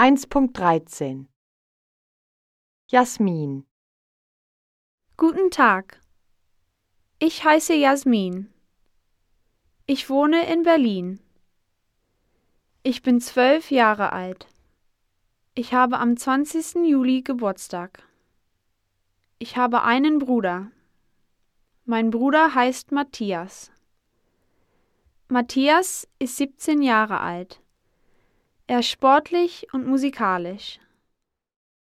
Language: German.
1.13 Jasmin Guten Tag. Ich heiße Jasmin. Ich wohne in Berlin. Ich bin zwölf Jahre alt. Ich habe am 20. Juli Geburtstag. Ich habe einen Bruder. Mein Bruder heißt Matthias. Matthias ist 17 Jahre alt. Er ist sportlich und musikalisch.